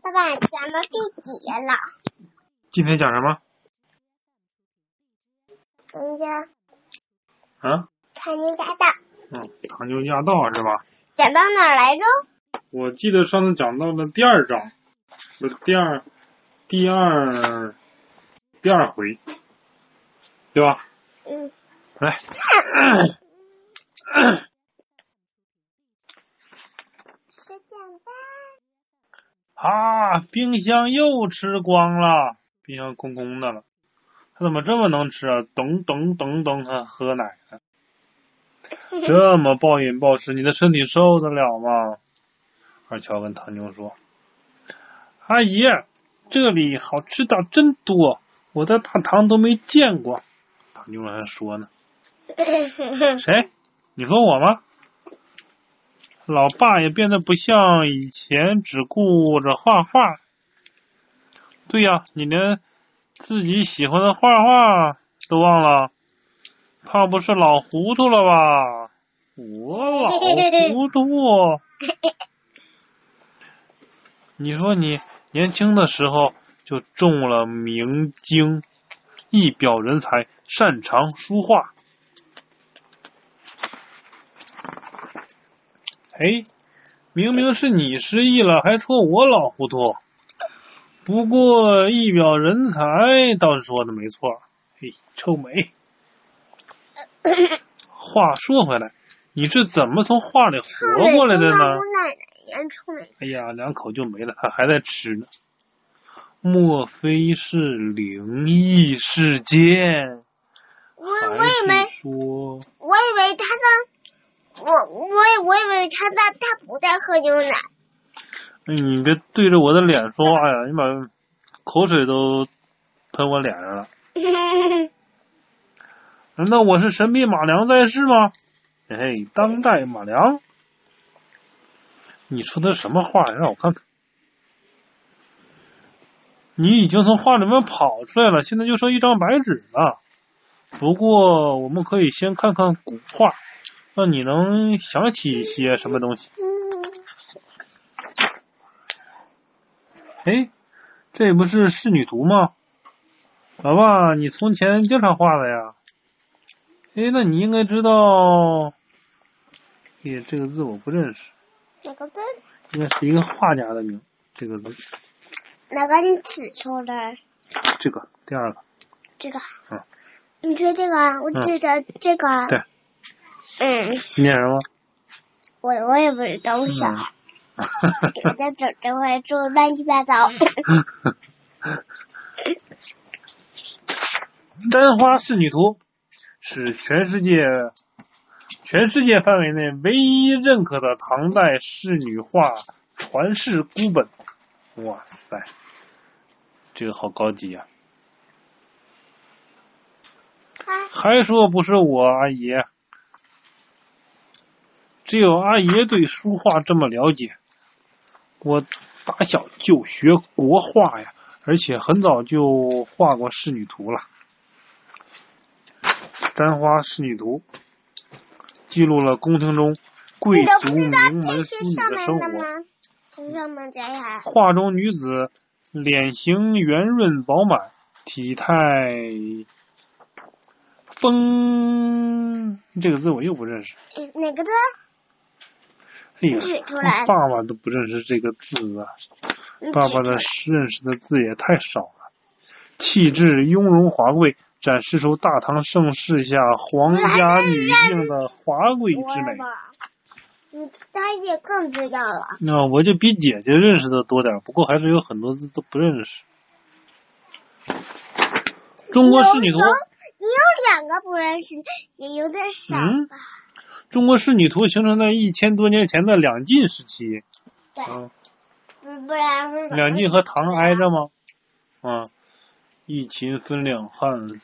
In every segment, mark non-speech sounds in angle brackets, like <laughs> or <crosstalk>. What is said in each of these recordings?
爸爸，讲到第几了？今天讲什么？人家啊？唐宁驾到。嗯，唐宁驾到是吧？讲到哪儿来着？我记得上次讲到了第二章，不是第二第二第二回，对吧？嗯。来。吃 <laughs> 点吧。啊！冰箱又吃光了，冰箱空空的了。他怎么这么能吃啊？等等等等，他喝奶呢。<laughs> 这么暴饮暴食，你的身体受得了吗？二乔跟唐妞说：“阿姨，这里好吃的真多，我在大唐都没见过。”唐妞还说呢：“ <laughs> 谁？你说我吗？”老爸也变得不像以前只顾着画画。对呀，你连自己喜欢的画画都忘了，怕不是老糊涂了吧？我老糊涂？<laughs> 你说你年轻的时候就中了明经，一表人才，擅长书画。哎，明明是你失忆了，还说我老糊涂。不过一表人才倒是说的没错。嘿，臭美。<coughs> 话说回来，你是怎么从画里活过来的呢？哎呀，两口就没了，他还在吃呢。莫非是灵异事件？我我以为，我以为他在。我我我以为他他他不在喝牛奶。你别对着我的脸说话呀！你把口水都喷我脸上了。<laughs> 难道我是神笔马良在世吗？嘿嘿，当代马良。你说的什么话？让我看看。你已经从画里面跑出来了，现在就剩一张白纸了。不过我们可以先看看古画。那你能想起一些什么东西？哎，这不是仕女图吗？老爸，你从前经常画的呀。哎，那你应该知道。哎，这个字我不认识。哪个字？应该是一个画家的名。这个字。哪个你指出来？这个，第二个。这个。嗯。你说这个？我记得这个。对。嗯，念什么？我我也不知道，我傻。我在这这块做乱七八糟。<laughs> 丹花仕女图是全世界全世界范围内唯一认可的唐代仕女画传世孤本。哇塞，这个好高级呀！还说不是我阿姨。只有阿爷对书画这么了解，我打小就学国画呀，而且很早就画过仕女图了。簪花仕女图记录了宫廷中贵族名门淑女的生活。画中女子脸型圆润饱满，体态丰。这个字我又不认识。哪个字？哎呀，爸爸都不认识这个字啊！爸爸的认识的字也太少了。气质雍容华贵，展示出大唐盛世下皇家女性的华贵之美。你大姐更知道了。那我就比姐姐认识的多点，不过还是有很多字都不认识。中国仕女图。你有两个不认识，也有点少吧。中国仕女图形成在一千多年前的两晋时期。对。不然。两晋和唐挨着吗？啊，一秦分两汉，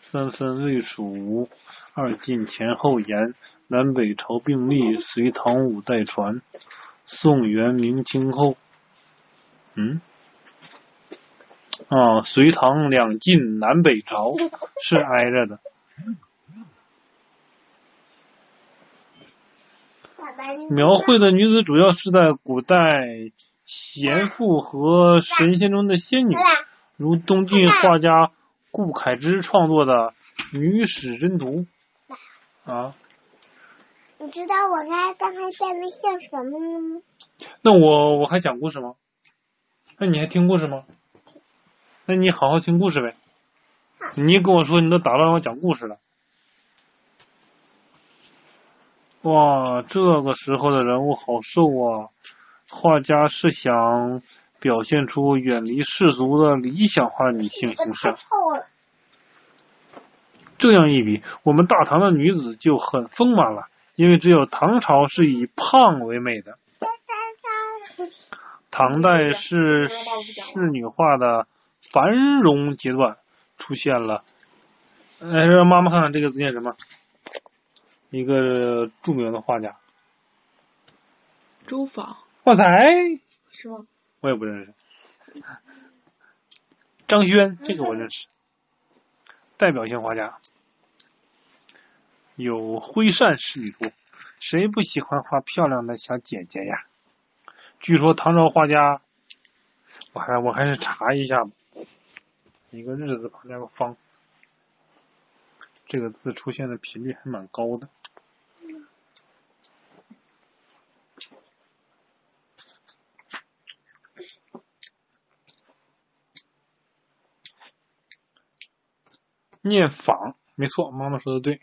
三分魏蜀吴，二晋前后延，南北朝并立，隋唐五代传，宋元明清后。嗯。啊，隋唐两晋南北朝是挨着的。描绘的女子主要是在古代贤妇和神仙中的仙女，如东晋画家顾恺之创作的《女史箴图》啊。你知道我刚刚才在那像什么吗？那我我还讲故事吗？那你还听故事吗？那你好好听故事呗。你跟我说你都打乱我讲故事了。哇，这个时候的人物好瘦啊！画家是想表现出远离世俗的理想化女性形象。这样一比，我们大唐的女子就很丰满了。因为只有唐朝是以胖为美的，唐代是仕女画的繁荣阶段出现了。哎，让妈妈看看这个字念什么？一个著名的画家，周访。画材，是吗？我也不认识。张轩，这个我认识，代表性画家。有《徽善仕女图》，谁不喜欢画漂亮的小姐姐呀？据说唐朝画家，我还我还是查一下吧。一个日字旁加个方，这个字出现的频率还蛮高的。念仿，没错，妈妈说的对。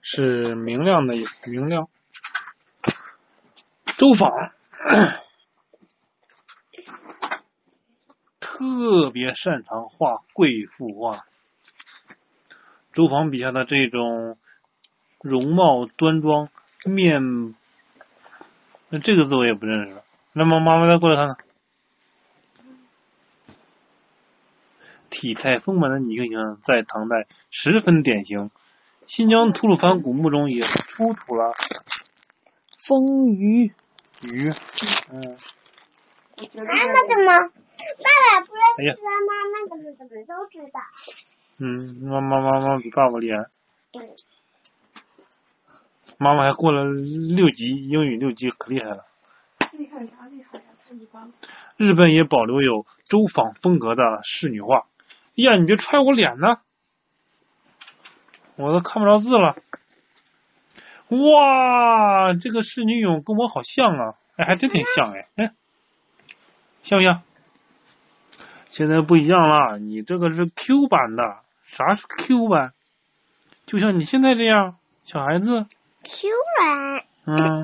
是明亮的意思，明亮。周访特别擅长画贵妇画。周访笔下的这种容貌端庄、面……那这个字我也不认识了。那么妈妈再过来看看，体态丰满的女性形象在唐代十分典型。新疆吐鲁番古墓中也出土了丰腴鱼，嗯。妈妈怎么？爸爸不认识，妈妈怎么怎么都知道？嗯，妈妈妈妈比爸爸厉害。嗯。妈妈还过了六级英语六级，可厉害了。厉害啥厉害？太一般了。日本也保留有周访风格的仕女画。呀，你别踹我脸呢！我都看不着字了，哇，这个仕女俑跟我好像啊，哎，还真挺像哎，哎，像不像？现在不一样了，你这个是 Q 版的，啥是 Q 版？就像你现在这样，小孩子。Q 版。嗯。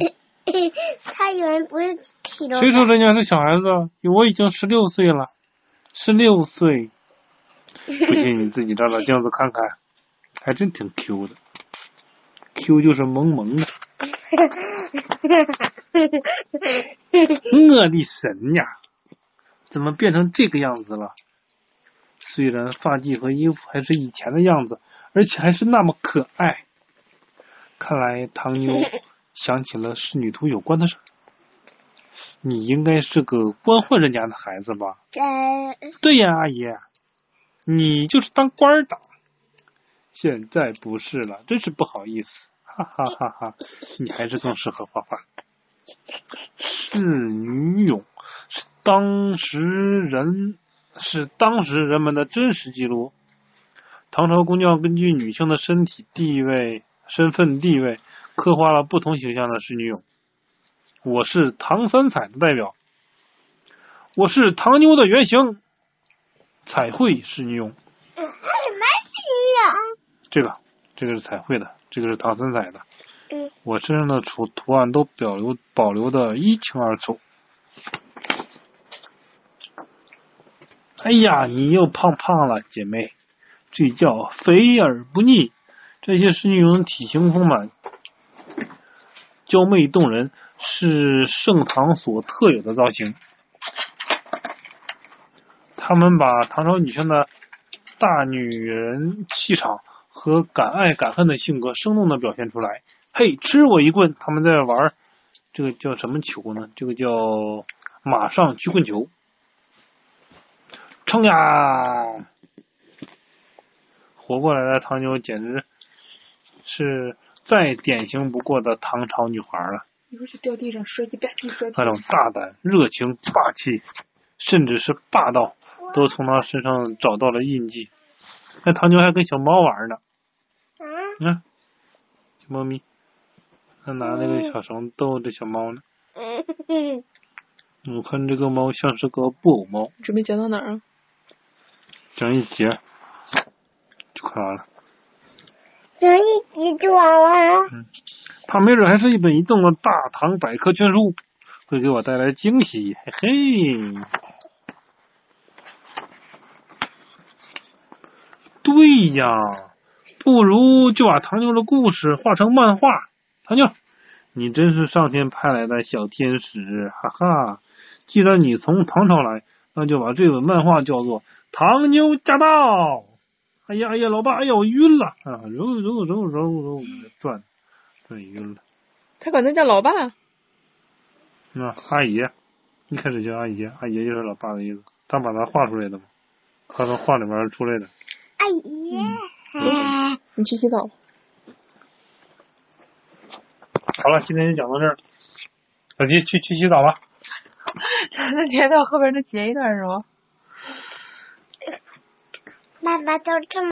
<laughs> 他有人不是 Q 谁说人家是小孩子？我已经十六岁了，十六岁。不信你自己照照镜子看看。还真挺 Q 的，Q 就是萌萌的。<laughs> 我的神呀，怎么变成这个样子了？虽然发髻和衣服还是以前的样子，而且还是那么可爱。看来唐妞 <laughs> 想起了仕女图有关的事。你应该是个官宦人家的孩子吧？对呀，阿姨，你就是当官的。现在不是了，真是不好意思，哈哈哈哈！你还是更适合画画。仕女俑是当时人是当时人们的真实记录。唐朝工匠根据女性的身体地位、身份地位，刻画了不同形象的仕女俑。我是唐三彩的代表，我是唐妞的原型，彩绘仕女俑。这个，这个是彩绘的，这个是唐三彩的。嗯。我身上的图图案都保留保留的一清二楚。哎呀，你又胖胖了，姐妹，这叫肥而不腻。这些仕女俑体型丰满，娇媚动人，是盛唐所特有的造型。他们把唐朝女性的大女人气场。和敢爱敢恨的性格生动的表现出来。嘿，吃我一棍！他们在玩这个叫什么球呢？这个叫马上曲棍球。冲呀！活过来的唐妞简直是再典型不过的唐朝女孩了。一会儿就掉地上摔一吧唧摔那种大胆、热情、霸气，甚至是霸道，都从他身上找到了印记。那唐牛还跟小猫玩呢，啊，你看，小猫咪，他拿那个小绳逗着小猫呢。嗯，我看这个猫像是个布偶猫，准备讲到哪儿啊？讲一节就快完了。讲一集就完了。嗯它没准还是一本移动的大唐百科全书，会给我带来惊喜，嘿嘿。对呀，不如就把唐妞的故事画成漫画。唐妞，你真是上天派来的小天使，哈哈！既然你从唐朝来，那就把这本漫画叫做《唐妞驾到》。哎呀哎呀，老爸，哎呀，我晕了啊！揉揉揉揉揉，转转晕了。他管他叫老爸，那阿姨，一开始叫阿姨，阿姨就是老爸的意思。他把他画出来的嘛，他从画里面出来的。阿姨，哎你去洗澡吧。好了，今天就讲到这儿。小鸡去去洗澡吧。那接到后边再截一段是吗？妈妈都这么。